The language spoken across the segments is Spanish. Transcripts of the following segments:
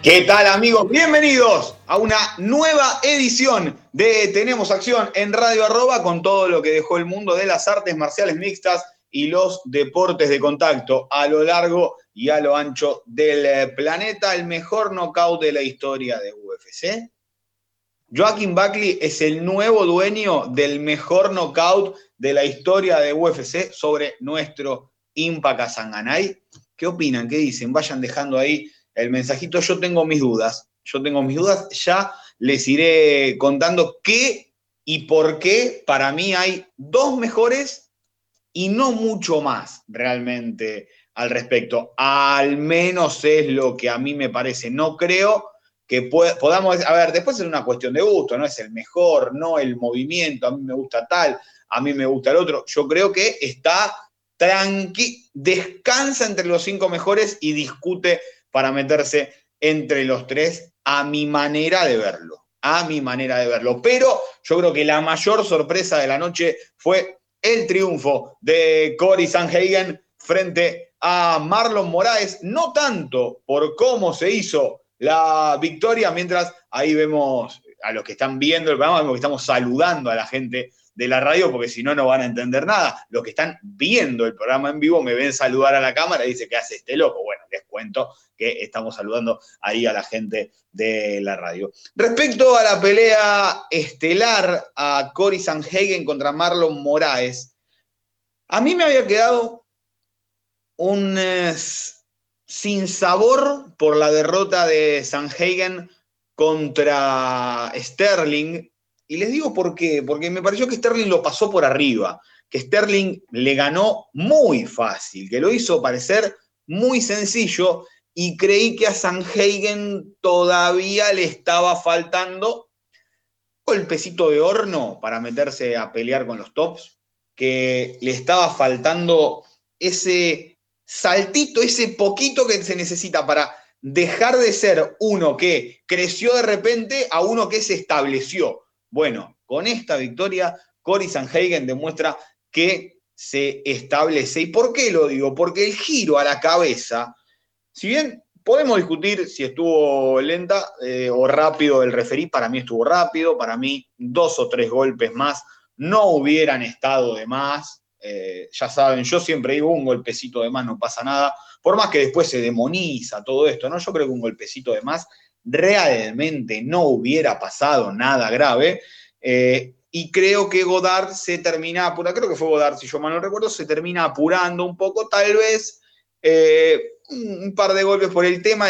¿Qué tal amigos? Bienvenidos a una nueva edición de Tenemos Acción en Radio Arroba con todo lo que dejó el mundo de las artes marciales mixtas y los deportes de contacto a lo largo y a lo ancho del planeta. El mejor knockout de la historia de UFC. Joaquín Buckley es el nuevo dueño del mejor knockout de la historia de UFC sobre nuestro Impact Sanganay. ¿Qué opinan? ¿Qué dicen? Vayan dejando ahí el mensajito. Yo tengo mis dudas. Yo tengo mis dudas. Ya les iré contando qué y por qué para mí hay dos mejores y no mucho más realmente al respecto. Al menos es lo que a mí me parece. No creo que podamos, a ver, después es una cuestión de gusto, no es el mejor, no el movimiento, a mí me gusta tal, a mí me gusta el otro. Yo creo que está tranqui, descansa entre los cinco mejores y discute para meterse entre los tres a mi manera de verlo, a mi manera de verlo. Pero yo creo que la mayor sorpresa de la noche fue el triunfo de Cory Sanhagen frente a Marlon Moraes, no tanto por cómo se hizo la victoria, mientras ahí vemos a los que están viendo el programa, vemos que estamos saludando a la gente de la radio, porque si no, no van a entender nada. Los que están viendo el programa en vivo me ven saludar a la cámara y dice, ¿qué hace este loco? Bueno, les cuento que estamos saludando ahí a la gente de la radio. Respecto a la pelea estelar a Cory Sanhagen contra Marlon Moraes, a mí me había quedado un eh, sin sabor por la derrota de Sanhagen contra Sterling y les digo por qué, porque me pareció que Sterling lo pasó por arriba, que Sterling le ganó muy fácil, que lo hizo parecer muy sencillo y creí que a Sanhagen todavía le estaba faltando golpecito de horno para meterse a pelear con los tops, que le estaba faltando ese saltito, ese poquito que se necesita para dejar de ser uno que creció de repente a uno que se estableció. Bueno, con esta victoria, Cory Sanhagen demuestra que se establece. ¿Y por qué lo digo? Porque el giro a la cabeza, si bien podemos discutir si estuvo lenta eh, o rápido el referí, para mí estuvo rápido, para mí dos o tres golpes más no hubieran estado de más. Eh, ya saben, yo siempre digo un golpecito de más no pasa nada, por más que después se demoniza todo esto, ¿no? Yo creo que un golpecito de más realmente no hubiera pasado nada grave. Eh, y creo que Godard se termina apurando, creo que fue Godard, si yo mal no recuerdo, se termina apurando un poco, tal vez eh, un par de golpes por el tema,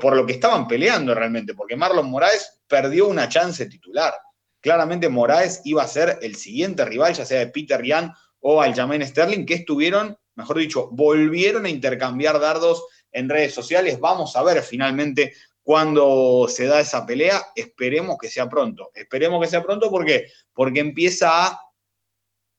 por lo que estaban peleando realmente, porque Marlon Moraes perdió una chance titular. Claramente Moraes iba a ser el siguiente rival, ya sea de Peter Yan o Aljamain Sterling, que estuvieron, mejor dicho, volvieron a intercambiar dardos en redes sociales. Vamos a ver finalmente cuando se da esa pelea, esperemos que sea pronto. Esperemos que sea pronto, ¿por qué? Porque empieza a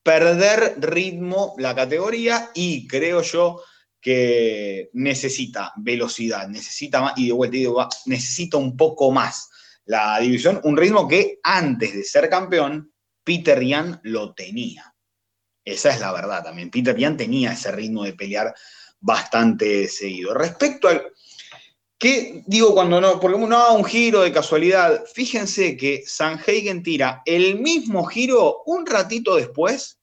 perder ritmo la categoría y creo yo que necesita velocidad, necesita más, y de vuelta digo, necesita un poco más la división, un ritmo que antes de ser campeón, Peter Yan lo tenía. Esa es la verdad también. Peter Yan tenía ese ritmo de pelear bastante seguido. Respecto al, ¿Qué digo cuando no? Porque uno da un giro de casualidad. Fíjense que Sanhagen tira el mismo giro un ratito después,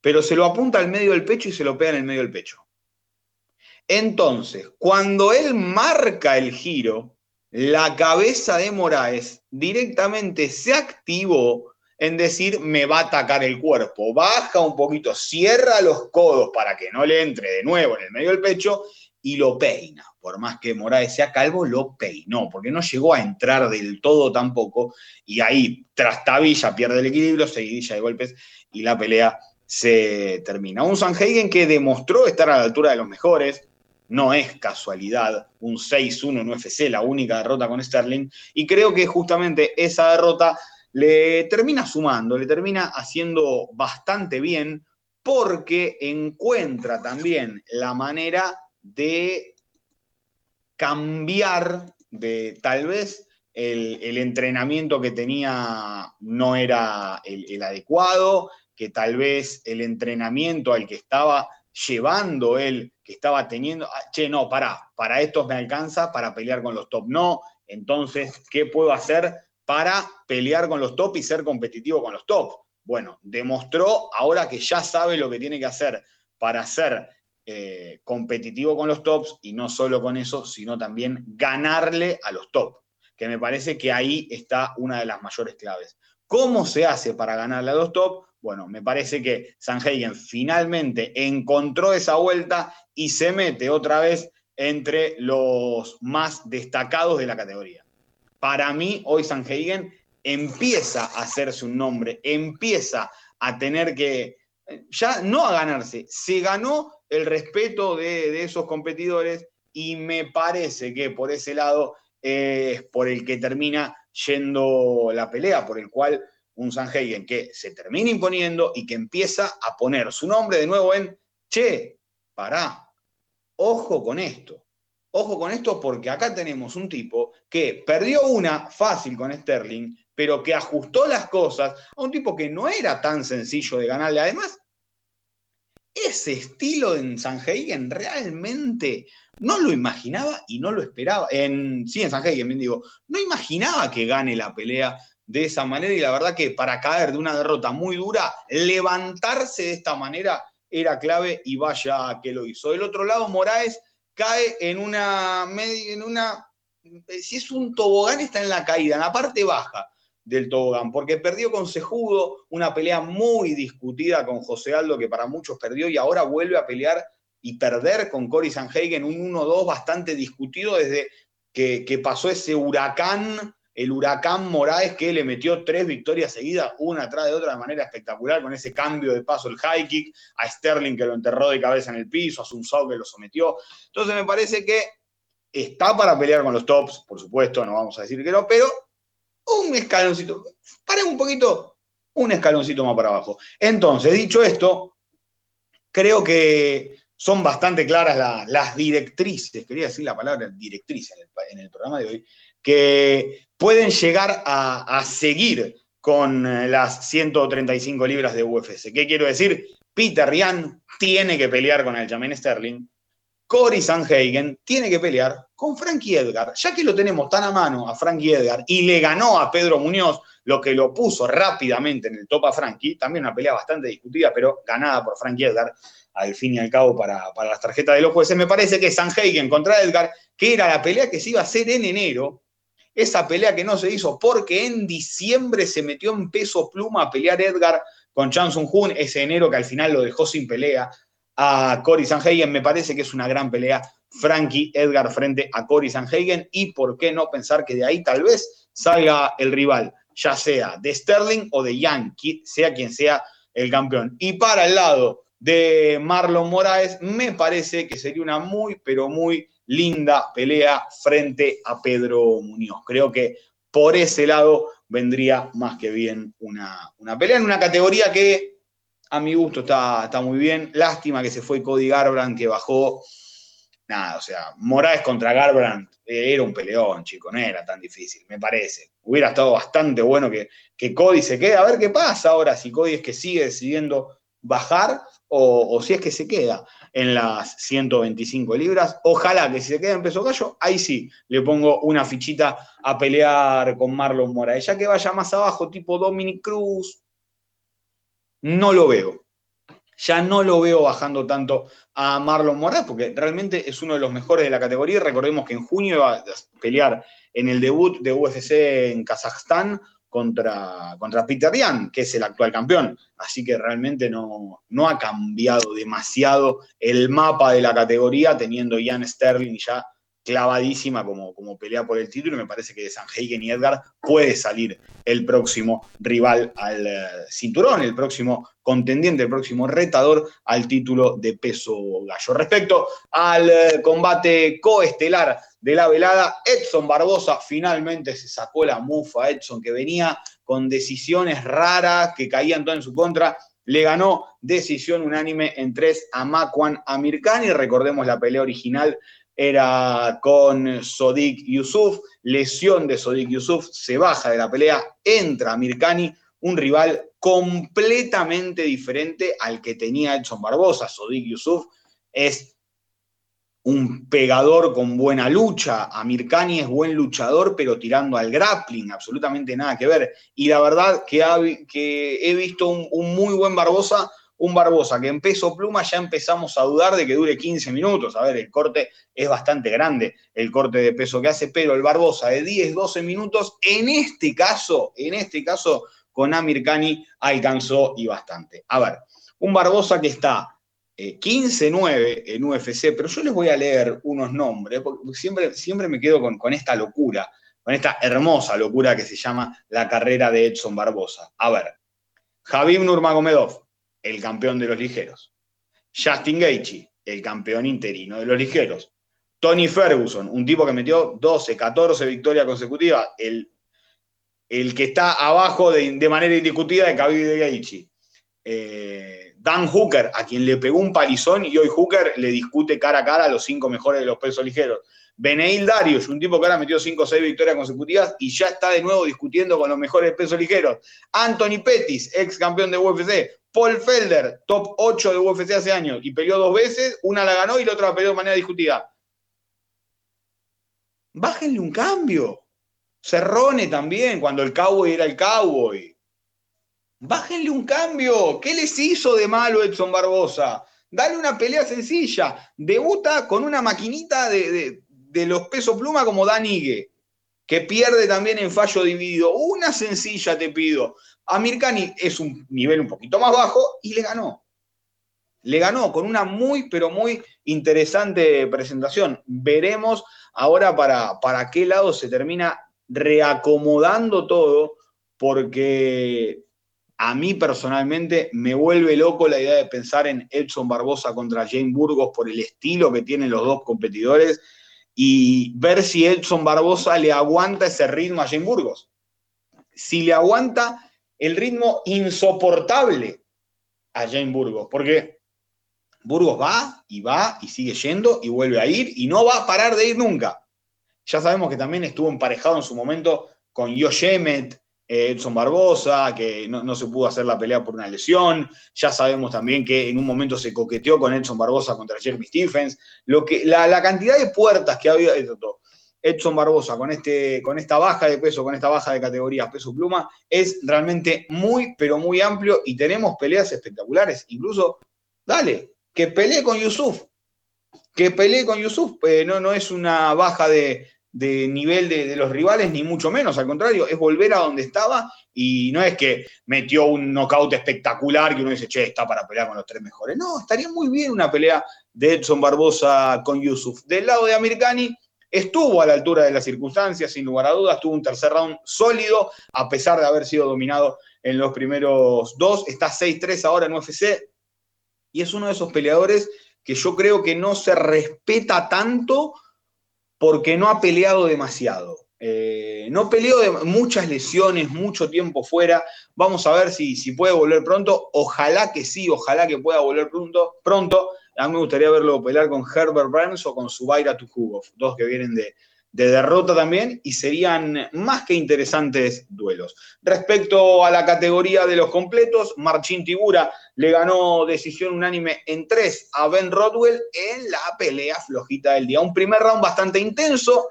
pero se lo apunta al medio del pecho y se lo pega en el medio del pecho. Entonces, cuando él marca el giro, la cabeza de Moraes directamente se activó en decir me va a atacar el cuerpo. Baja un poquito, cierra los codos para que no le entre de nuevo en el medio del pecho y lo peina. Por más que Moraes sea calvo, lo peinó, porque no llegó a entrar del todo tampoco. Y ahí, trastabilla, pierde el equilibrio, seguidilla de golpes y la pelea se termina. Un Sanhagen que demostró estar a la altura de los mejores, no es casualidad un 6-1 en UFC, la única derrota con Sterling, y creo que justamente esa derrota le termina sumando, le termina haciendo bastante bien porque encuentra también la manera de cambiar de tal vez el, entrenamiento que tenía no era el, adecuado, que tal vez el entrenamiento al que estaba llevando él, que estaba teniendo, ah, che, no, para, para estos me alcanza, para pelear con los top no, entonces, ¿qué puedo hacer para pelear con los top y ser competitivo con los top? Bueno, demostró ahora que ya sabe lo que tiene que hacer para ser eh, competitivo con los tops y no solo con eso, sino también ganarle a los top, que me parece que ahí está una de las mayores claves. ¿Cómo se hace para ganarle a los top? Bueno, me parece que Sanhagen finalmente encontró esa vuelta y se mete otra vez entre los más destacados de la categoría. Para mí, hoy Sanhagen empieza a hacerse un nombre, empieza a tener que, ya no a ganarse, se ganó el respeto de, esos competidores y me parece que por ese lado es por el que termina yendo la pelea, por el cual un Sanhagen que se termina imponiendo y que empieza a poner su nombre de nuevo en, che, pará, ojo con esto. Ojo con esto porque acá tenemos un tipo que perdió una fácil con Sterling, pero que ajustó las cosas a un tipo que no era tan sencillo de ganarle. Además, ese estilo en Sanhagen realmente no lo imaginaba y no lo esperaba. En, sí, en Sanhagen, bien digo, no imaginaba que gane la pelea de esa manera y la verdad que para caer de una derrota muy dura, levantarse de esta manera era clave y vaya que lo hizo. Del otro lado, Moraes cae en una, en una, si es un tobogán, está en la caída, en la parte baja del tobogán, porque perdió con Sejudo, una pelea muy discutida con José Aldo, que para muchos perdió, y ahora vuelve a pelear y perder con Cory Sanhagen, un 1-2 bastante discutido desde que, pasó ese huracán el huracán Moraes que le metió tres victorias seguidas, una atrás de otra de manera espectacular, con ese cambio de paso, el high kick, a Sterling que lo enterró de cabeza en el piso, a Sun que lo sometió. Entonces me parece que está para pelear con los tops, por supuesto, no vamos a decir que no, pero un escaloncito, para un poquito, un escaloncito más para abajo. Entonces, dicho esto, creo que son bastante claras las directrices, quería decir la palabra directriz en el programa de hoy, que pueden llegar a, seguir con las 135 libras de UFC. ¿Qué quiero decir? Peter Ryan tiene que pelear con el Jamin Sterling. Cory Sanhagen tiene que pelear con Frankie Edgar, ya que lo tenemos tan a mano a Frankie Edgar y le ganó a Pedro Muñoz, lo que lo puso rápidamente en el top a Frankie, también una pelea bastante discutida, pero ganada por Frankie Edgar, al fin y al cabo para, para las tarjetas de los jueces. Me parece que Sanhagen contra Edgar, que era la pelea que se iba a hacer en enero, esa pelea que no se hizo porque en diciembre se metió en peso pluma a pelear Edgar con Chan Sung Hoon, ese enero que al final lo dejó sin pelea a Cory Sanhagen. Me parece que es una gran pelea Frankie Edgar frente a Cory Sanhagen y por qué no pensar que de ahí tal vez salga el rival, ya sea de Sterling o de Yankee, sea quien sea el campeón. Y para el lado de Marlon Moraes, me parece que sería una muy, pero muy linda pelea frente a Pedro Muñoz. Creo que por ese lado vendría más que bien una, pelea en una categoría que a mi gusto está, está, muy bien. Lástima que se fue Cody Garbrandt, que bajó. Nada, o sea, Morales contra Garbrandt eh, era un peleón, chico, no era tan difícil, me parece. Hubiera estado bastante bueno que, que Cody se quede. A ver qué pasa ahora, si Cody es que sigue decidiendo bajar o, o si es que se queda en las 125 libras. Ojalá que si se queda en peso gallo, ahí sí le pongo una fichita a pelear con Marlon Moraes. Ya que vaya más abajo, tipo Dominic Cruz, no lo veo. Ya no lo veo bajando tanto a Marlon Moraes, porque realmente es uno de los mejores de la categoría. Recordemos que en junio iba a pelear en el debut de UFC en Kazajstán contra, contra Peter Yan, que es el actual campeón. Así que realmente no, no ha cambiado demasiado el mapa de la categoría, teniendo Ian Sterling ya clavadísima como, como pelea por el título y me parece que de Sanhagen y Edgar puede salir el próximo rival al eh, cinturón, el próximo contendiente, el próximo retador al título de peso gallo. Respecto al eh, combate coestelar de la velada, Edson Barbosa finalmente se sacó la mufa, Edson que venía con decisiones raras que caían todo en su contra, le ganó decisión unánime en tres a Makwan Amirkani. Recordemos la pelea original era con Sodik Yusuf, lesión de Sodik Yusuf, se baja de la pelea, entra Mirkani, un rival completamente diferente al que tenía Edson Barbosa. Sodik Yusuf es un pegador con buena lucha, Amirkani es buen luchador, pero tirando al grappling, absolutamente nada que ver. Y la verdad que, he visto un muy buen Barbosa un Barbosa que en peso pluma ya empezamos a dudar de que dure 15 minutos. A ver, el corte es bastante grande, el corte de peso que hace, pero el Barbosa de 10, 12 minutos, en este caso, en este caso, con Amir Kani alcanzó y bastante. A ver, un Barbosa que está 15-9 eh, en UFC, pero yo les voy a leer unos nombres, porque siempre, siempre me quedo con, con esta locura, con esta hermosa locura que se llama la carrera de Edson Barbosa. A ver, Javim Nurmagomedov, el campeón de los ligeros. Justin Gaethje, el campeón interino de los ligeros. Tony Ferguson, un tipo que metió 12, 14 victorias consecutivas, el, el que está abajo de, manera indiscutida de Khabib de Gaethje. Eh, Dan Hooker, a quien le pegó un palizón y hoy Hooker le discute cara a cara a los cinco mejores de los pesos ligeros. Beneil Darius, un tipo que ahora metió 5 o 6 victorias consecutivas y ya está de nuevo discutiendo con los mejores pesos ligeros. Anthony Pettis, ex campeón de UFC. Paul Felder, top 8 de UFC hace años y peleó dos veces, una la ganó y la otra la peleó de manera discutida. Bájenle un cambio. Cerrone también, cuando el cowboy era el cowboy. Bájenle un cambio. ¿Qué les hizo de malo Edson Barbosa? Dale una pelea sencilla. Debuta con una maquinita de, de los pesos pluma como Dan Ige, que pierde también en fallo dividido. Una sencilla te pido. Amirkani es un nivel un poquito más bajo y le ganó. Le ganó con una muy, pero muy interesante presentación. Veremos ahora para, para qué lado se termina reacomodando todo, porque a mí personalmente me vuelve loco la idea de pensar en Edson Barbosa contra Jane Burgos por el estilo que tienen los dos competidores y ver si Edson Barbosa le aguanta ese ritmo a Jane Burgos. Si le aguanta el ritmo insoportable a Jane Burgos, porque Burgos va y va y sigue yendo y vuelve a ir y no va a parar de ir nunca. Ya sabemos que también estuvo emparejado en su momento con Yoshemet, eh, Edson Barbosa, que no, se pudo hacer la pelea por una lesión. Ya sabemos también que en un momento se coqueteó con Edson Barbosa contra Jeremy Stephens. Lo que, la, cantidad de puertas que había Edson Barbosa con, este, con esta baja de peso, con esta baja de categoría peso pluma, es realmente muy, pero muy amplio y tenemos peleas espectaculares. Incluso, dale, que pelee con Yusuf. Que pelee con Yusuf. Eh, no, no es una baja de, de nivel de, los rivales, ni mucho menos, al contrario, es volver a donde estaba y no es que metió un knockout espectacular que uno dice, che, está para pelear con los tres mejores. No, estaría muy bien una pelea de Edson Barbosa con Yusuf. Del lado de Amirkani, estuvo a la altura de las circunstancias, sin lugar a dudas, tuvo un tercer round sólido, a pesar de haber sido dominado en los primeros dos, está 6-3 ahora en UFC, y es uno de esos peleadores que yo creo que no se respeta tanto porque no ha peleado demasiado. Eh, no peleó de muchas lesiones, mucho tiempo fuera. Vamos a ver si, si, puede volver pronto. Ojalá que sí, ojalá que pueda volver pronto. pronto. A mí me gustaría verlo pelear con Herbert Burns o con Subaira Tukhugov, dos que vienen de, de derrota también y serían más que interesantes duelos. Respecto a la categoría de los completos, Marcin Tibura le ganó decisión unánime en tres a Ben Rodwell en la pelea flojita del día. Un primer round bastante intenso,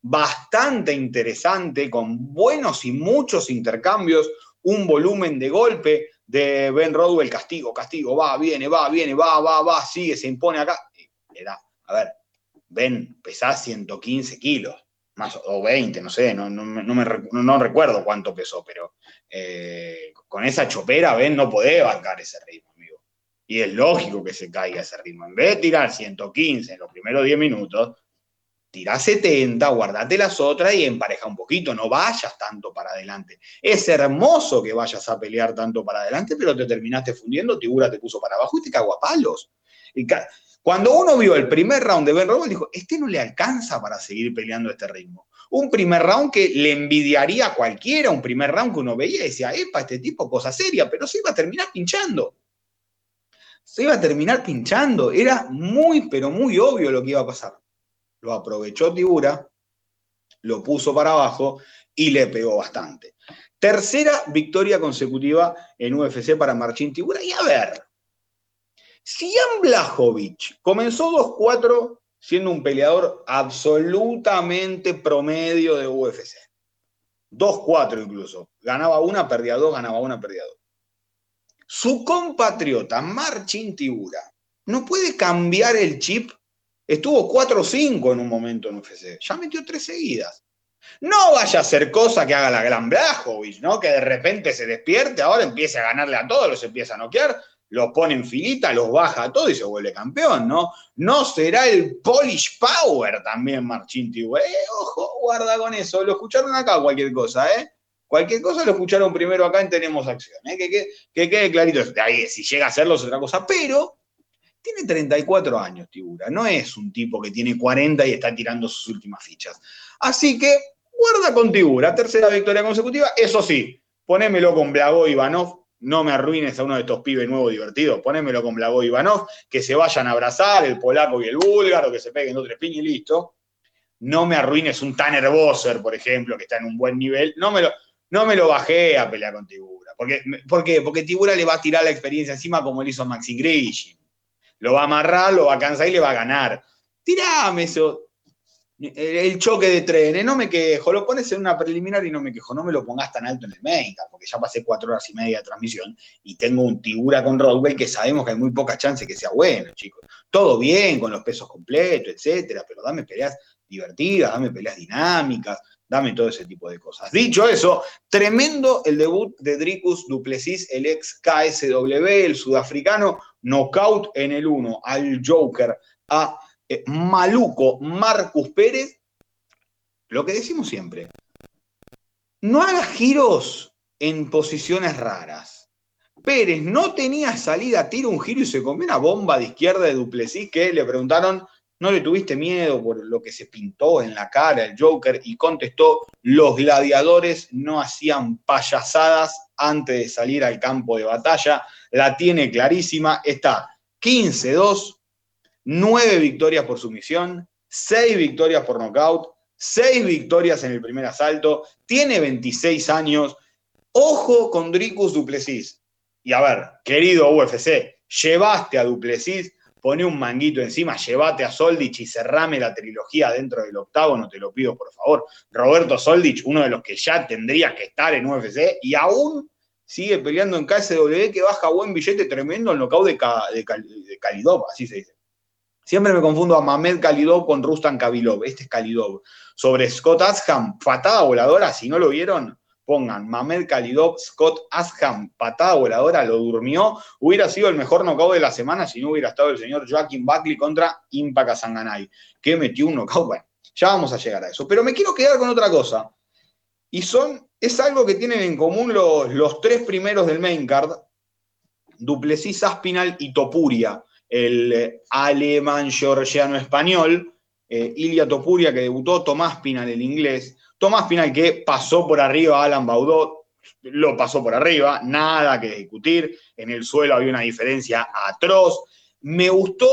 bastante interesante, con buenos y muchos intercambios, un volumen de golpe de Ben Rodwell, castigo, castigo, va, viene, va, viene, va, va, va, sigue, se impone acá. Era, a ver, Ben, pesás 115 kilos, más o 20, no sé, no, me, recuerdo cuánto pesó, pero eh, con esa chopera Ben no puede bancar ese ritmo, amigo. Y es lógico que se caiga ese ritmo. En vez de tirar 115 en los primeros 10 minutos, tirá 70, guardate las otras y empareja un poquito, no vayas tanto para adelante. Es hermoso que vayas a pelear tanto para adelante, pero te terminaste fundiendo, Tibura te puso para abajo y te cagó a palos. cuando uno vio el primer round de Ben Robles, dijo, este no le alcanza para seguir peleando este ritmo. Un primer round que le envidiaría a cualquiera, un primer round que uno veía y decía, epa, este tipo, cosa seria, pero se iba a terminar pinchando. Se iba a terminar pinchando. Era muy, pero muy obvio lo que iba a pasar lo aprovechó Tibura, lo puso para abajo y le pegó bastante. Tercera victoria consecutiva en UFC para Marcin Tibura. Y a ver, si Jan Blachowicz comenzó 2-4 siendo un peleador absolutamente promedio de UFC. 2-4 incluso. Ganaba una, perdía dos, ganaba una, perdía dos. Su compatriota Marcin Tibura no puede cambiar el chip Estuvo 4-5 en un momento en UFC. Ya metió tres seguidas. No vaya a ser cosa que haga la gran Blajovic, ¿no? Que de repente se despierte, ahora empiece a ganarle a todos, los empieza a noquear, los pone en filita, los baja a todos y se vuelve campeón, ¿no? No será el Polish Power también, Marchín Eh, ojo, guarda con eso. Lo escucharon acá cualquier cosa, ¿eh? Cualquier cosa lo escucharon primero acá en Tenemos Acción, ¿eh? Que, que quede clarito. Ahí, si llega a hacerlo es otra cosa, pero tiene 34 años, Tibura. No es un tipo que tiene 40 y está tirando sus últimas fichas. Así que guarda con Tibura. Tercera victoria consecutiva. Eso sí, ponémelo con Blago Ivanov. No me arruines a uno de estos pibes nuevos divertidos. Ponémelo con Blago Ivanov. Que se vayan a abrazar el polaco y el búlgaro, que se peguen dos tres piñas y listo. No me arruines un Tanner Bosser, por ejemplo, que está en un buen nivel. No me lo, no me lo bajé a pelear con Tibura. Porque, ¿Por qué? Porque Tibura le va a tirar la experiencia encima como lo hizo Maxi Grishin lo va a amarrar, lo va a cansar y le va a ganar. Tirame eso. El, choque de trenes, no me quejo, lo pones en una preliminar y no me quejo, no me lo pongas tan alto en el main porque ya pasé cuatro horas y media de transmisión y tengo un Tibura con Rodwell que sabemos que hay muy poca chance que sea bueno, chicos. Todo bien, con los pesos completos, etcétera, pero dame peleas divertidas, dame peleas dinámicas, dame todo ese tipo de cosas. Dicho eso, tremendo el debut de Dricus Duplessis, el ex KSW, el sudafricano, knockout en el 1 al Joker, a eh, Maluco Marcus Pérez. Lo que decimos siempre, no haga giros en posiciones raras. Pérez no tenía salida, tira un giro y se comió una bomba de izquierda de Duplessis que le preguntaron ¿No le tuviste miedo por lo que se pintó en la cara el Joker? Y contestó, los gladiadores no hacían payasadas antes de salir al campo de batalla. La tiene clarísima, está 15-2, 9 victorias por sumisión, 6 victorias por nocaut, 6 victorias en el primer asalto, tiene 26 años. Ojo con Dricus Duplessis. Y a ver, querido UFC, llevaste a Duplessis pone un manguito encima, llévate a Soldich y cerrame la trilogía dentro del octavo, no te lo pido, por favor. Roberto Soldich, uno de los que ya tendría que estar en UFC y aún sigue peleando en KSW, que baja buen billete tremendo el knockout de, de, Kalidov, así se dice. Siempre me confundo a Mamed Kalidov con Rustan Kabilov, este es Kalidov. Sobre Scott Asham, patada voladora, si no lo vieron, pongan Mamed Khalidov, Scott Asham, patada voladora, lo durmió. Hubiera sido el mejor knockout de la semana si no hubiera estado el señor Joaquín Buckley contra Impa Sanganay, que metió un knockout. Bueno, ya vamos a llegar a eso. Pero me quiero quedar con otra cosa. Y son, es algo que tienen en común los, los tres primeros del main card, Duplessis, Aspinal y Topuria, el eh, alemán georgiano español, eh, Ilia Topuria que debutó, Tomás Pinal el inglés, Tomás Pinal que pasó por arriba a Alan Baudot, lo pasó por arriba, nada que discutir, en el suelo había una diferencia atroz. Me gustó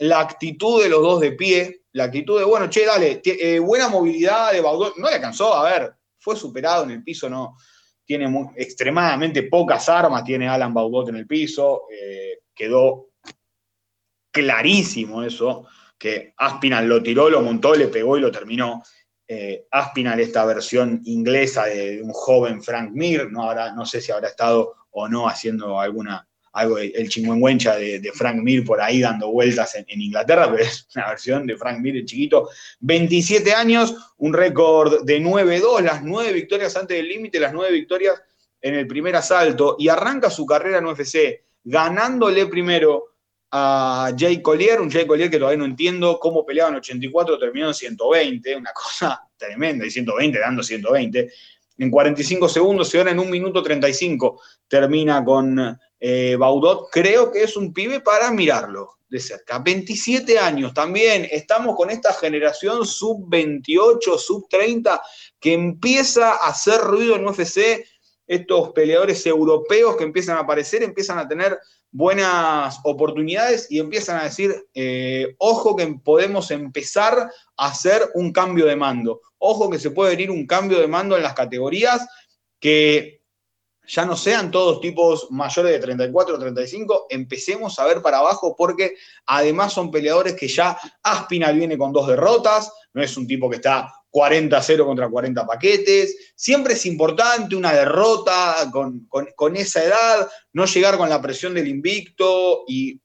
la actitud de los dos de pie, la actitud de, bueno, che, dale, eh, buena movilidad de Baudot, no le alcanzó, a ver, fue superado en el piso, no, tiene extremadamente pocas armas, tiene Alan Baudot en el piso, eh, quedó clarísimo eso, que Aspinal lo tiró, lo montó, le pegó y lo terminó eh, Aspinal, esta versión inglesa de un joven Frank Mir, no, no sé si habrá estado o no haciendo alguna, algo, el chingüengüencha de, de, Frank Mir por ahí dando vueltas en, Inglaterra, pero es una versión de Frank Mir, el chiquito, 27 años, un récord de 9-2, las 9 victorias antes del límite, las 9 victorias en el primer asalto, y arranca su carrera en UFC, ganándole primero a Jay Collier, un Jay Collier que todavía no entiendo cómo peleaba en 84, terminó en 120, una cosa tremenda, y 120 dando 120. En 45 segundos, y ahora en 1 minuto 35 termina con eh, Baudot. Creo que es un pibe para mirarlo de cerca. 27 años también, estamos con esta generación sub-28, sub-30, que empieza a hacer ruido en UFC. Estos peleadores europeos que empiezan a aparecer, empiezan a tener buenas oportunidades y empiezan a decir, eh, ojo que podemos empezar a hacer un cambio de mando, ojo que se puede venir un cambio de mando en las categorías que ya no sean todos tipos mayores de 34 o 35, empecemos a ver para abajo porque además son peleadores que ya Aspinal viene con dos derrotas, no es un tipo que está 40-0 contra 40 paquetes, siempre es importante una derrota con, con, esa edad, no llegar con la presión del invicto y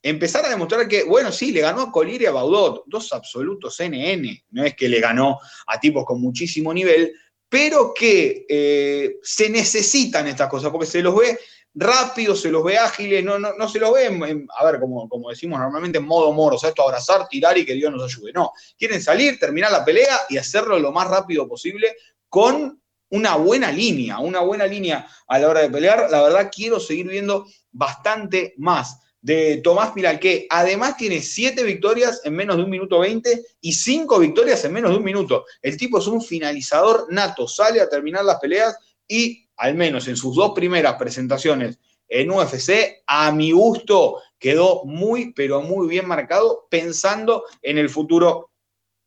empezar a demostrar que, bueno, sí, le ganó a Collier y a Baudot, dos absolutos NN, no es que le ganó a tipos con muchísimo nivel, pero que eh, se necesitan estas cosas, porque se los ve rápido, se los ve ágiles, no, no, no se los ve, a ver, como, como decimos normalmente, en modo moro, o sea, esto abrazar, tirar y que Dios nos ayude. No, quieren salir, terminar la pelea y hacerlo lo más rápido posible con una buena línea, una buena línea a la hora de pelear. La verdad, quiero seguir viendo bastante más de Tomás Piral, que además tiene siete victorias en menos de un minuto 20 y cinco victorias en menos de un minuto. El tipo es un finalizador nato, sale a terminar las peleas y, al menos en sus dos primeras presentaciones en UFC, a mi gusto, quedó muy, pero muy bien marcado pensando en el futuro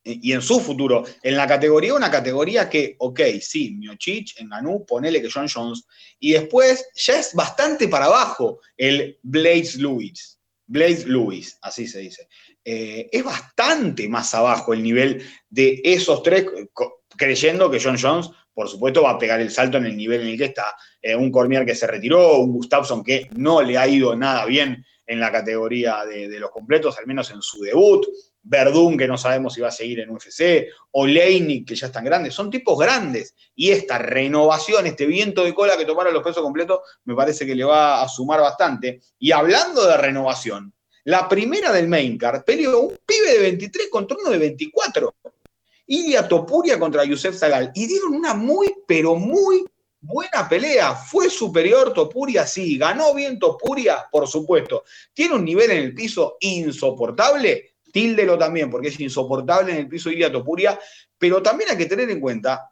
y en su futuro. En la categoría, una categoría que, ok, sí, Miochich, Ganú, ponele que John Jones. Y después ya es bastante para abajo el Blaze Lewis. Blaze Lewis, así se dice. Eh, es bastante más abajo el nivel de esos tres, creyendo que John Jones, por supuesto, va a pegar el salto en el nivel en el que está. Eh, un Cormier que se retiró, un Gustafsson que no le ha ido nada bien en la categoría de los completos, al menos en su debut. Verdún, que no sabemos si va a seguir en UFC, o Leinik, que ya están grandes, son tipos grandes. Y esta renovación, este viento de cola que tomaron los pesos completos, me parece que le va a sumar bastante. Y hablando de renovación, la primera del main card peleó un pibe de 23 contra uno de 24. Ilia Topuria contra Yusef Salal. Y dieron una muy, pero muy buena pelea. Fue superior Topuria, sí. Ganó bien Topuria, por supuesto. Tiene un nivel en el piso insoportable Tíldelo también, porque es insoportable en el piso Ilia Topuria, pero también hay que tener en cuenta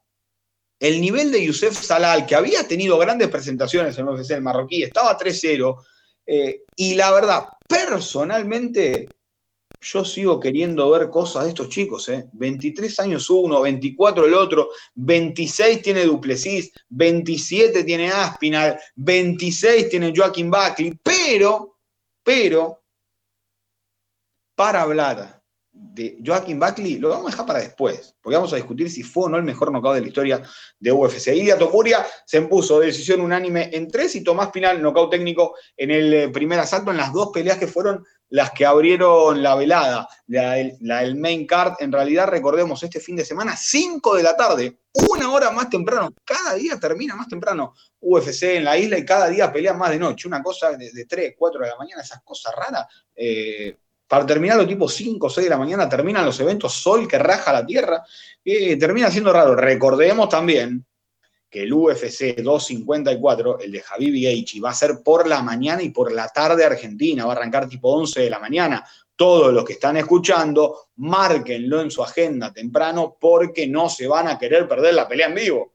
el nivel de Youssef Salal, que había tenido grandes presentaciones en el UFC, el marroquí, estaba 3-0, eh, y la verdad, personalmente, yo sigo queriendo ver cosas de estos chicos, ¿eh? 23 años uno, 24 el otro, 26 tiene Duplessis, 27 tiene Aspinal, 26 tiene Joaquín Buckley, pero, pero, para hablar de Joaquín Buckley, lo vamos a dejar para después, porque vamos a discutir si fue o no el mejor knockout de la historia de UFC. Ilia Topuria se impuso decisión unánime en tres y Tomás Pinal, knockout técnico en el eh, primer asalto, en las dos peleas que fueron las que abrieron la velada, la, del main card. En realidad, recordemos, este fin de semana, 5 de la tarde, una hora más temprano, cada día termina más temprano UFC en la isla y cada día pelea más de noche. Una cosa de, de 3, 4 de la mañana, esas cosas raras. Eh, para terminar los tipos 5 o 6 de la mañana, terminan los eventos Sol que raja la tierra, termina siendo raro. Recordemos también que el UFC 254, el de Javi H, va a ser por la mañana y por la tarde Argentina, va a arrancar tipo 11 de la mañana. Todos los que están escuchando, márquenlo en su agenda temprano porque no se van a querer perder la pelea en vivo.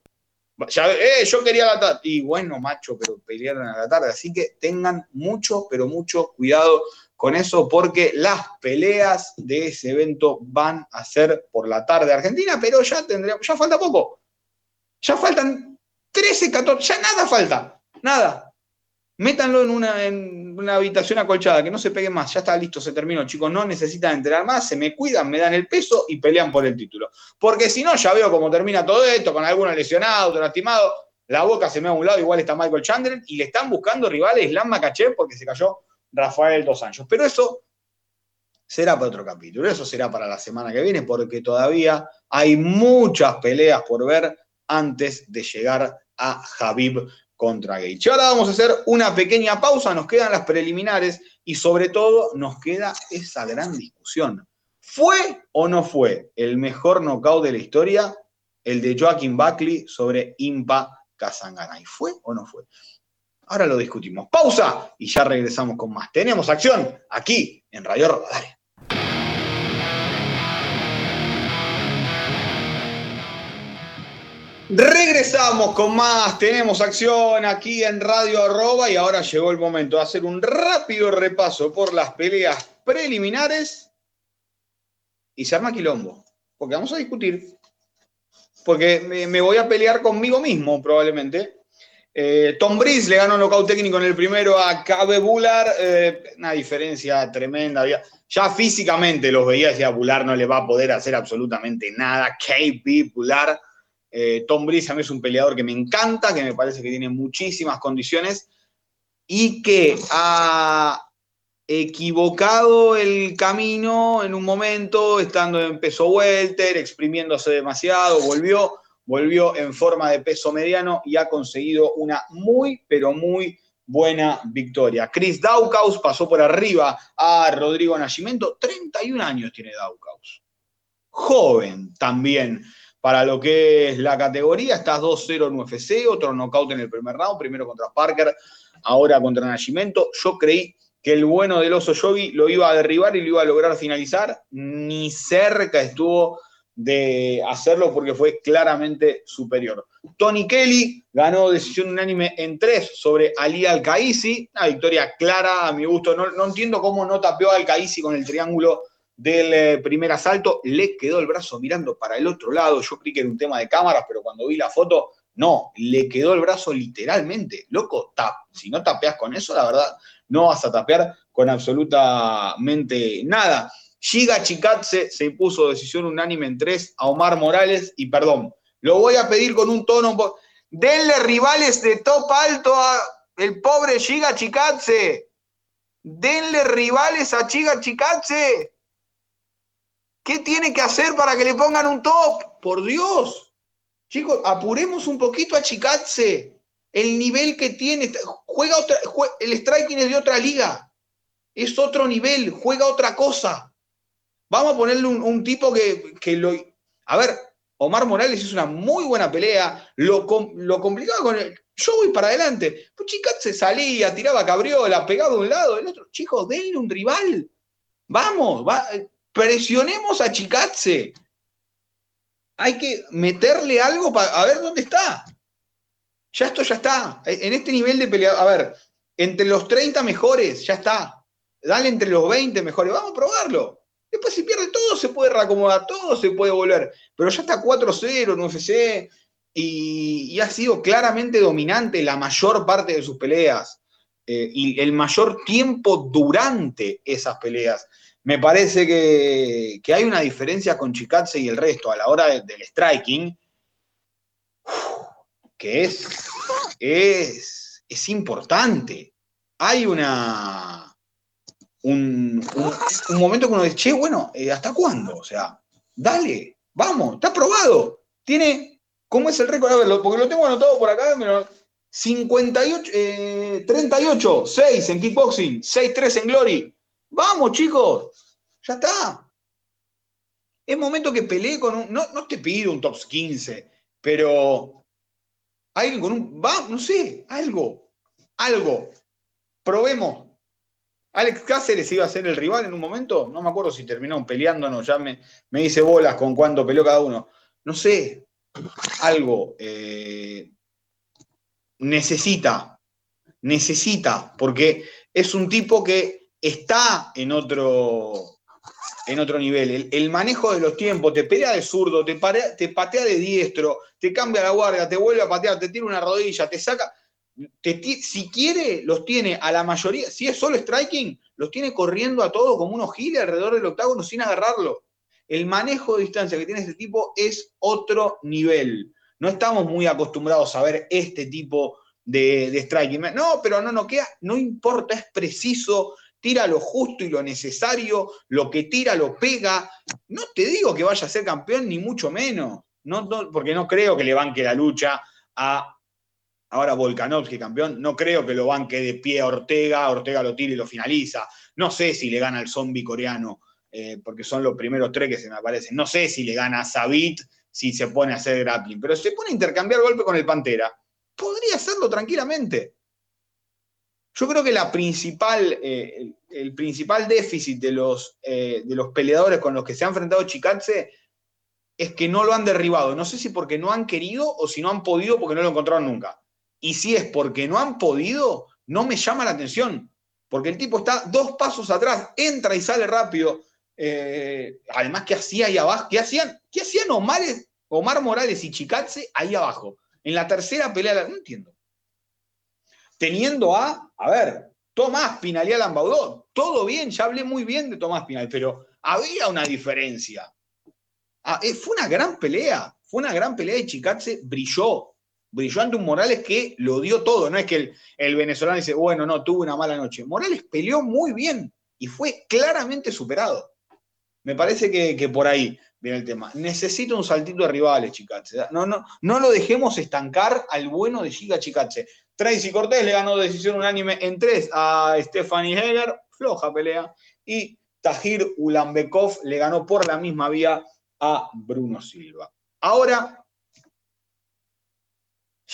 Eh, yo quería la tarde. Y bueno, macho, pero pelearon a la tarde. Así que tengan mucho, pero mucho cuidado con eso porque las peleas de ese evento van a ser por la tarde Argentina, pero ya tendríamos, ya falta poco. Ya faltan 13, 14, ya nada falta, nada. Métanlo en una, habitación acolchada, que no se pegue más, ya está listo, se terminó, chicos, no necesitan enterar más, se me cuidan, me dan el peso y pelean por el título. Porque si no, ya veo cómo termina todo esto, con alguno lesionado, otro lastimado, la boca se me va a un lado, igual está Michael Chandler, y le están buscando rivales Islam Makachev porque se cayó Rafael Dos Anjos. Pero eso será para otro capítulo, eso será para la semana que viene, porque todavía hay muchas peleas por ver antes de llegar a Javib contra Gage. Ahora vamos a hacer una pequeña pausa, nos quedan las preliminares y sobre todo nos queda esa gran discusión. ¿Fue o no fue el mejor knockout de la historia el de Joaquín Buckley sobre Impa Kazanganay? ¿Fue o no fue? Ahora lo discutimos. Pausa y ya regresamos con más. Tenemos acción aquí en Radio Roda. Regresamos con más, tenemos acción aquí en Radio Arroba y ahora llegó el momento de hacer un rápido repaso por las peleas preliminares y se arma quilombo, porque vamos a discutir, porque me, voy a pelear conmigo mismo probablemente. Eh, Tom Breeze le ganó un knockout técnico en el primero a Cabe Bular, eh, una diferencia tremenda. Ya físicamente los veía, decía Bular no le va a poder hacer absolutamente nada. KB Bular eh, Tom Breeze a mí es un peleador que me encanta, que me parece que tiene muchísimas condiciones y que ha equivocado el camino en un momento, estando en peso welter, exprimiéndose demasiado, volvió, volvió en forma de peso mediano y ha conseguido una muy, pero muy buena victoria. Chris Daukaus pasó por arriba a Rodrigo Nascimento, 31 años tiene Daukaus. Joven también para lo que es la categoría. Estás 2-0 en UFC, otro knockout en el primer round, primero contra Parker, ahora contra Nashimento. Yo creí que el bueno del oso Yogi lo iba a derribar y lo iba a lograr finalizar. Ni cerca estuvo de hacerlo porque fue claramente superior. Tony Kelly ganó decisión unánime en tres sobre Ali Al-Kaisi, una victoria clara a mi gusto. No, no entiendo cómo no tapeó a Al-Kaisi con el triángulo del eh, primer asalto, le quedó el brazo mirando para el otro lado. Yo creí que era un tema de cámaras, pero cuando vi la foto, no, le quedó el brazo literalmente. Loco. Si no tapeas con eso, la verdad, no vas a tapear con absolutamente nada. Giga Chikatse se impuso decisión unánime en tres a Omar Morales y perdón, lo voy a pedir con un tono. Denle rivales de top alto a el pobre Giga Chikatse. Denle rivales a Giga Chikatse. ¿Qué tiene que hacer para que le pongan un top? Por Dios. Chicos, apuremos un poquito a Chicatse. El nivel que tiene. Juega otra, el striking es de otra liga. Es otro nivel. Juega otra cosa. Vamos a ponerle un, tipo que, lo. A ver, Omar Morales hizo una muy buena pelea. Lo, lo complicado con el. Yo voy para adelante. Pues Chicatse salía, tiraba cabriola, pegaba de un lado, del otro. Chicos, denle un rival. Vamos, va, presionemos a Chikatse. Hay que meterle algo para a ver dónde está. Ya esto ya está. En este nivel de pelea, a ver, entre los 30 mejores, ya está. Dale entre los 20 mejores. Vamos a probarlo. Después si pierde todo, se puede reacomodar, todo se puede volver. Pero ya está 4-0 en UFC y, y, ha sido claramente dominante la mayor parte de sus peleas. Eh, y el mayor tiempo durante esas peleas me parece que, hay una diferencia con Chikatse y el resto a la hora del striking, que es, es, es importante. Hay una, un, momento que uno dice, che, bueno, eh, ¿hasta cuándo? O sea, dale, vamos, está probado. Tiene, ¿cómo es el récord? A verlo, porque lo tengo anotado por acá, pero 58, 38, 6 en kickboxing, 6-3 en glory. Vamos, chicos, ya está. Es momento que pelee con un. No, no te pido un top 15, pero alguien con un. Va, no sé, algo. Algo. Probemos. Alex Cáceres iba a ser el rival en un momento. No me acuerdo si terminaron peleándonos. Ya me, me dice bolas con cuánto peleó cada uno. No sé. Algo. Eh, necesita. Necesita. Porque es un tipo que está en otro, en otro nivel. El, manejo de los tiempos, te pelea de zurdo, te, te, patea de diestro, te cambia la guardia, te vuelve a patear, te tira una rodilla, te saca. Si quiere, los tiene a la mayoría, si es solo striking, los tiene corriendo a todos como unos giles alrededor del octágono sin agarrarlo. El manejo de distancia que tiene este tipo es otro nivel. No estamos muy acostumbrados a ver este tipo de, striking. No, pero no queda, no importa, es preciso, tira lo justo y lo necesario, lo que tira lo pega. No te digo que vaya a ser campeón, ni mucho menos, no, porque no creo que le banque la lucha a Ahora Volkanovski campeón, no creo que lo banque de pie a Ortega, Ortega lo tira y lo finaliza. No sé si le gana al zombie coreano, eh, porque son los primeros tres que se me aparecen. No sé si le gana a Sabit si se pone a hacer grappling, pero se pone a intercambiar golpe con el Pantera. Podría hacerlo tranquilamente. Yo creo que la principal, eh, el, principal déficit de los, eh, de los peleadores con los que se ha enfrentado Chikatse es que no lo han derribado. No sé si porque no han querido o si no han podido porque no lo encontraron nunca. Y si es porque no han podido, no me llama la atención. Porque el tipo está dos pasos atrás, entra y sale rápido. Eh, además, ¿qué hacía ahí abajo? ¿Qué hacían, qué hacían Omar, Morales y Chicatse ahí abajo? En la tercera pelea, no entiendo. Teniendo a, a ver, Tomás Pinal y Alan todo bien, ya hablé muy bien de Tomás Pinal, pero había una diferencia. Ah, eh, fue una gran pelea, fue una gran pelea y Chicatse brilló brilló ante un Morales que lo dio todo. No es que el, venezolano dice, bueno, no, tuvo una mala noche. Morales peleó muy bien y fue claramente superado. Me parece que, por ahí viene el tema. Necesito un saltito de rivales, Chicache. No, no, no lo dejemos estancar al bueno de Giga Chicache. Tracy Cortés le ganó decisión unánime en tres a Stephanie Heger, floja pelea. Y Tajir Ulambekov le ganó por la misma vía a Bruno Silva. Ahora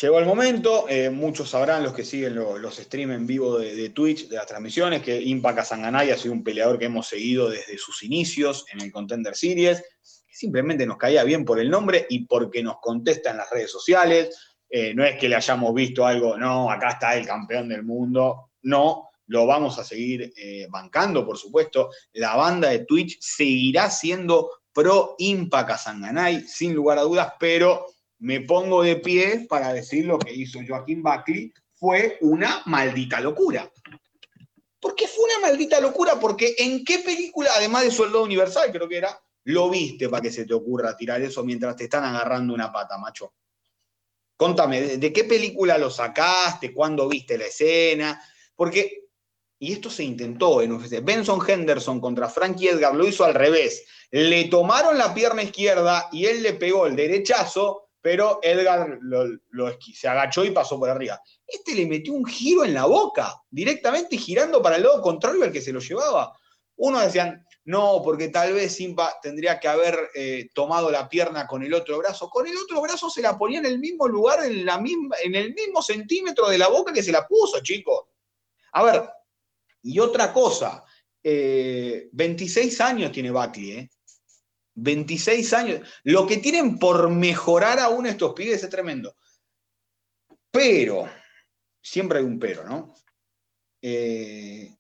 Llegó el momento, eh, muchos sabrán los que siguen los streams en vivo de, Twitch, de las transmisiones, que Impa Kazanganay ha sido un peleador que hemos seguido desde sus inicios en el Contender Series, simplemente nos caía bien por el nombre y porque nos contesta en las redes sociales. Eh, no es que le hayamos visto algo, no, acá está el campeón del mundo, no, lo vamos a seguir eh, bancando, por supuesto. La banda de Twitch seguirá siendo pro Impa Kazanganay, sin lugar a dudas, pero me pongo de pie para decir lo que hizo Joaquín Buckley fue una maldita locura. ¿Por qué fue una maldita locura? Porque en qué película, además de Soldado Universal, creo que era, lo viste para que se te ocurra tirar eso mientras te están agarrando una pata, macho. Contame, ¿de, qué película lo sacaste? ¿Cuándo viste la escena? Porque, y esto se intentó en UFC, Benson Henderson contra Frankie Edgar lo hizo al revés. Le tomaron la pierna izquierda y él le pegó el derechazo pero Edgar se agachó y pasó por arriba. Este le metió un giro en la boca, directamente girando para el lado contrario al que se lo llevaba. Uno decían, no, porque tal vez Simba tendría que haber eh, tomado la pierna con el otro brazo. Con el otro brazo se la ponía en el mismo lugar, en, la misma, en el mismo centímetro de la boca que se la puso, chicos. A ver, y otra cosa, 26 eh, años tiene Buckley, ¿eh? 26 años. Lo que tienen por mejorar aún estos pibes es tremendo. Pero, siempre hay un pero, ¿no? Eh,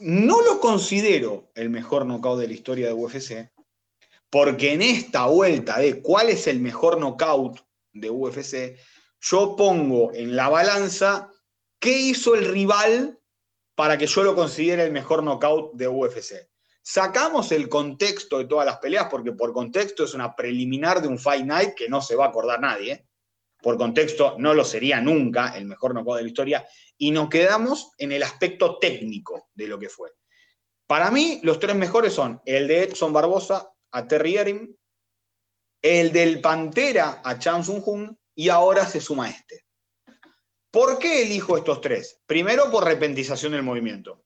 no lo considero el mejor knockout de la historia de UFC, porque en esta vuelta de cuál es el mejor knockout de UFC, yo pongo en la balanza qué hizo el rival para que yo lo considere el mejor knockout de UFC. Sacamos el contexto de todas las peleas, porque por contexto es una preliminar de un Fight Night que no se va a acordar nadie. Por contexto no lo sería nunca el mejor knockout de la historia. Y nos quedamos en el aspecto técnico de lo que fue. Para mí, los tres mejores son el de Edson Barbosa a Terry Erin, el del Pantera a Chan Sung Jun y ahora se suma este. ¿Por qué elijo estos tres? Primero por repentización del movimiento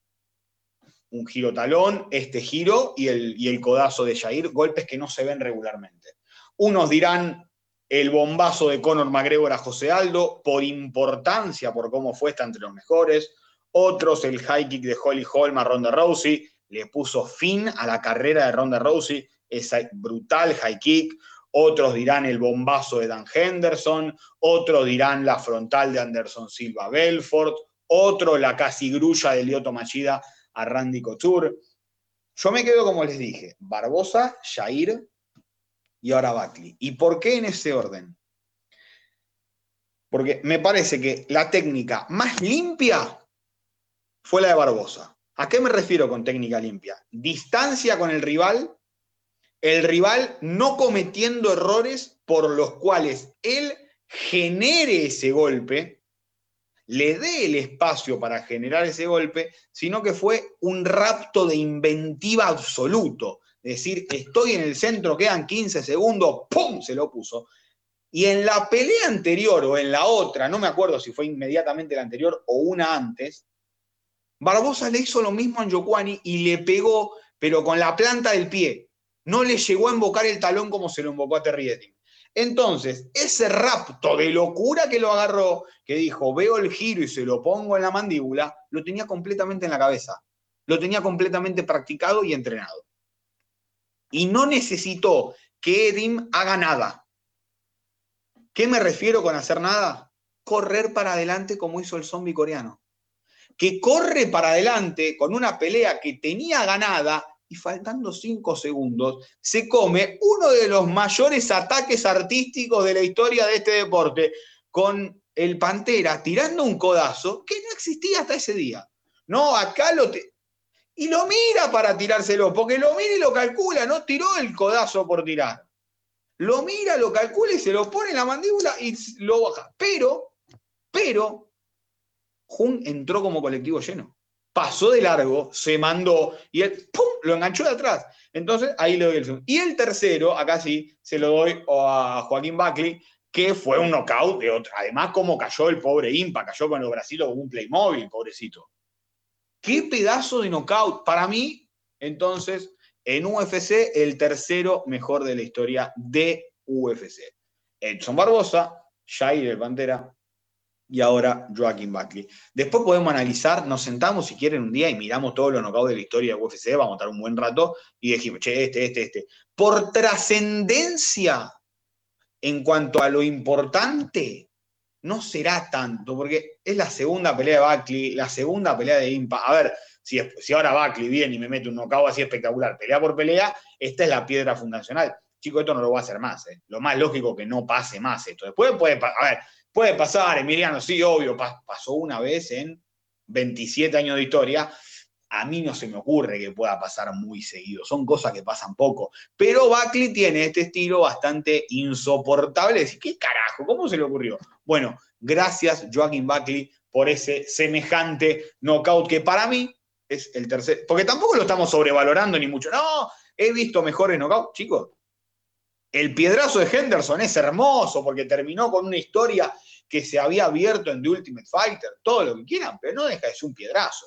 un giro talón, este giro y el, y el codazo de Jair, golpes que no se ven regularmente. Unos dirán el bombazo de Conor McGregor a José Aldo, por importancia, por cómo fue, está entre los mejores. Otros el high kick de Holly Holm a Ronda Rousey, le puso fin a la carrera de Ronda Rousey, esa brutal high kick. Otros dirán el bombazo de Dan Henderson, otros dirán la frontal de Anderson Silva Belfort, otro la casi grulla de Lyoto Machida a Randy Couture. Yo me quedo como les dije, Barbosa, Jair y ahora Buckley. ¿Y por qué en ese orden? Porque me parece que la técnica más limpia fue la de Barbosa. ¿A qué me refiero con técnica limpia? Distancia con el rival, el rival no cometiendo errores por los cuales él genere ese golpe, le dé el espacio para generar ese golpe, sino que fue un rapto de inventiva absoluto. Es decir, estoy en el centro, quedan 15 segundos, ¡pum! se lo puso. Y en la pelea anterior o en la otra, no me acuerdo si fue inmediatamente la anterior o una antes, Barbosa le hizo lo mismo a Njokuani y le pegó, pero con la planta del pie. No le llegó a invocar el talón como se lo invocó a Terry Entonces, ese rapto de locura que lo agarró, que dijo, veo el giro y se lo pongo en la mandíbula, lo tenía completamente en la cabeza. Lo tenía completamente practicado y entrenado. Y no necesitó que Edim haga nada. ¿Qué me refiero con hacer nada? Correr para adelante como hizo el zombie coreano. Que corre para adelante con una pelea que tenía ganada y faltando cinco segundos se come uno de los mayores ataques artísticos de la historia de este deporte, con el Pantera tirando un codazo que no existía hasta ese día. No, acá lo... Y lo mira para tirárselo, porque lo mira y lo calcula, no tiró el codazo por tirar lo mira, lo calcula y se lo pone en la mandíbula y lo baja. Pero, pero, Jun entró como colectivo lleno. Pasó de largo, se mandó y él ¡pum! lo enganchó de atrás. Entonces ahí le doy el segundo. Y el tercero, acá sí, se lo doy a Joaquín Buckley, que fue un knockout de otro. Además, cómo cayó el pobre Impa, cayó con los Brasil como un Playmobil, pobrecito. Qué pedazo de knockout. Para mí, entonces, en UFC el tercero mejor de la historia de UFC. Edson Barbosa, Jair el Pantera y ahora Joaquín Buckley. Después podemos analizar, nos sentamos si quieren un día y miramos todos los knockouts de la historia de UFC, vamos a estar un buen rato y dijimos, che, este, este, este. Por trascendencia en cuanto a lo importante, no será tanto, porque es la segunda pelea de Buckley, la segunda pelea de Impa. A ver, si, si ahora Buckley viene y me mete un knockout así espectacular, pelea por pelea, esta es la piedra fundacional. Chico, esto no lo va a hacer más. ¿eh? Lo más lógico que no pase más esto. Después puede, a ver, puede pasar, Emiliano, sí, obvio, pasó una vez en 27 años de historia. A mí no se me ocurre que pueda pasar muy seguido. Son cosas que pasan poco. Pero Buckley tiene este estilo bastante insoportable. Decir, ¿qué carajo? ¿Cómo se le ocurrió? Bueno, gracias, Joaquín Buckley, por ese semejante knockout que para mí es el tercer. Porque tampoco lo estamos sobrevalorando ni mucho. No, he visto mejores knockouts. Chicos, el piedrazo de Henderson es hermoso porque terminó con una historia que se había abierto en The Ultimate Fighter, todo lo que quieran, pero no deja de ser un piedrazo.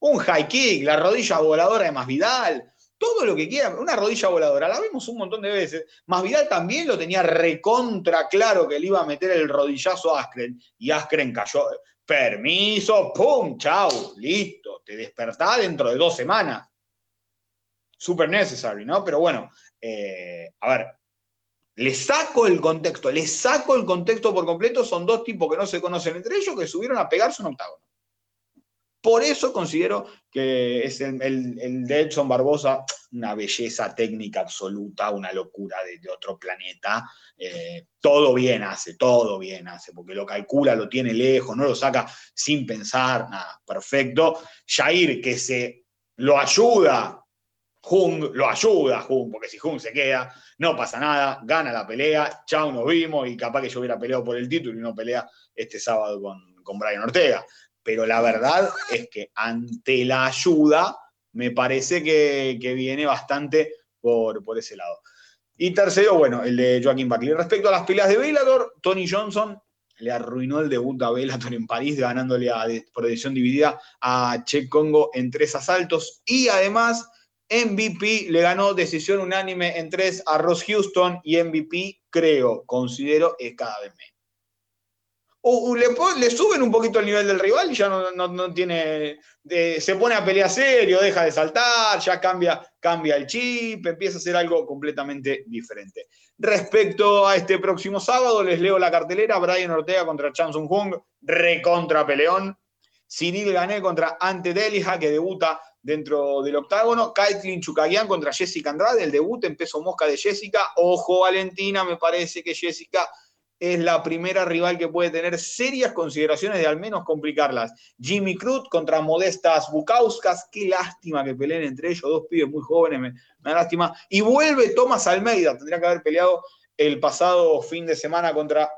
Un high kick, la rodilla voladora de Masvidal, todo lo que quieran, una rodilla voladora, la vimos un montón de veces. Masvidal también lo tenía recontra claro que le iba a meter el rodillazo a Askren y Askren cayó, Permiso, pum, chau, listo, te despertás dentro de dos semanas. Super necessary, ¿no? Pero bueno, eh, a ver, le saco el contexto, le saco el contexto por completo, son dos tipos que no se conocen entre ellos que subieron a pegarse un octágono. Por eso considero que es el, el, de Edson Barbosa una belleza técnica absoluta, una locura de, otro planeta. Eh, todo bien hace, todo bien hace, porque lo calcula, lo tiene lejos, no lo saca sin pensar, nada, perfecto. Jair, que se lo ayuda, Jung lo ayuda, Jung, porque si Jung se queda, no pasa nada, gana la pelea, chao, nos vimos, y capaz que yo hubiera peleado por el título y no pelea este sábado con, con Brian Ortega pero la verdad es que ante la ayuda me parece que, viene bastante por, por, ese lado. Y tercero, bueno, el de Joaquín Buckley. Respecto a las peleas de Bellator, Tony Johnson le arruinó el debut a Bellator en París, ganándole a, por decisión dividida a Che Congo en tres asaltos. Y además, MVP le ganó decisión unánime en tres a Ross Houston y MVP, creo, considero, es cada vez menos le, suben un poquito el nivel del rival y ya no, tiene, se pone a pelear serio, deja de saltar, ya cambia, cambia el chip, empieza a hacer algo completamente diferente. Respecto a este próximo sábado, les leo la cartelera, Brian Ortega contra Chan Sung Jung, recontra peleón. Cyril Gané contra Ante Delija, que debuta dentro del octágono. Kaitlin Chukagian contra Jessica Andrade, el debut en peso mosca de Jessica. Ojo, Valentina, me parece que Jessica es la primera rival que puede tener serias consideraciones de al menos complicarlas. Jimmy Cruz contra Modestas Bukauskas, qué lástima que peleen entre ellos, dos pibes muy jóvenes, me, da lástima. Y vuelve Tomás Almeida, tendría que haber peleado el pasado fin de semana contra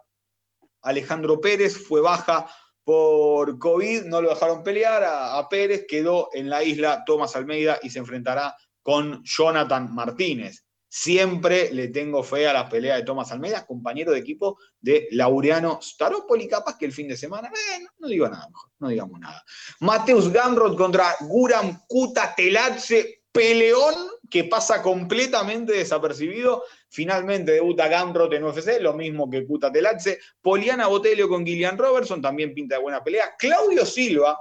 Alejandro Pérez, fue baja por COVID, no lo dejaron pelear a, Pérez, quedó en la isla Tomás Almeida y se enfrentará con Jonathan Martínez. Siempre le tengo fe a las peleas de Tomás Almeida, compañero de equipo de Laureano Staropoli, capaz que el fin de semana, eh, no, digo nada mejor, no digamos nada. Mateus Gamrot contra Guram Kuta Telatse, peleón que pasa completamente desapercibido. Finalmente debuta Gamrot en UFC, lo mismo que Kuta Telatse. Poliana Botelio con Gillian Robertson, también pinta de buena pelea. Claudio Silva,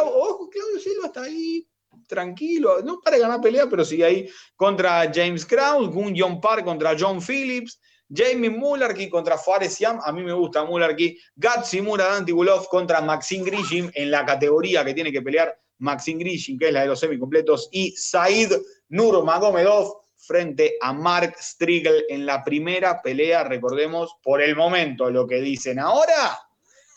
ojo, Claudio Silva está ahí tranquilo, no para ganar pelea, pero sigue ahí contra James Krause, Gun John Park contra John Phillips, Jamie Mularkey contra Fares Siam, a mí me gusta Mularkey, Gatsimura contra Maxim Grishin en la categoría que tiene que pelear Maxim Grishin, que es la de los semicompletos, y Said Nurmagomedov frente a Mark Striegel en la primera pelea, recordemos, por el momento lo que dicen ahora,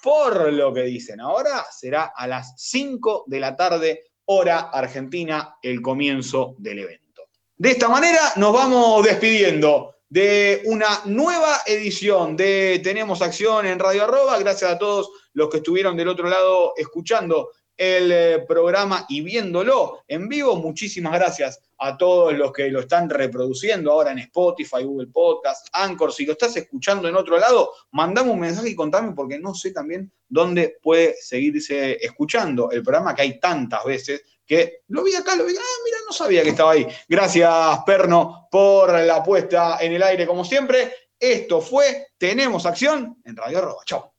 por lo que dicen ahora, será a las 5 de la tarde hora Argentina, el comienzo del evento. De esta manera nos vamos despidiendo de una nueva edición de Tenemos Acción en Radio Arroba. Gracias a todos los que estuvieron del otro lado escuchando el eh, programa y viéndolo en vivo. Muchísimas gracias a todos los que lo están reproduciendo ahora en Spotify, Google Podcast, Anchor. Si lo estás escuchando en otro lado, mandame un mensaje y contame porque no sé también dónde puede seguirse escuchando el programa que hay tantas veces que lo vi acá, lo vi, ah, mira, no sabía que estaba ahí. Gracias, Perno, por la puesta en el aire como siempre. Esto fue Tenemos Acción en Radio Arroba. Chao.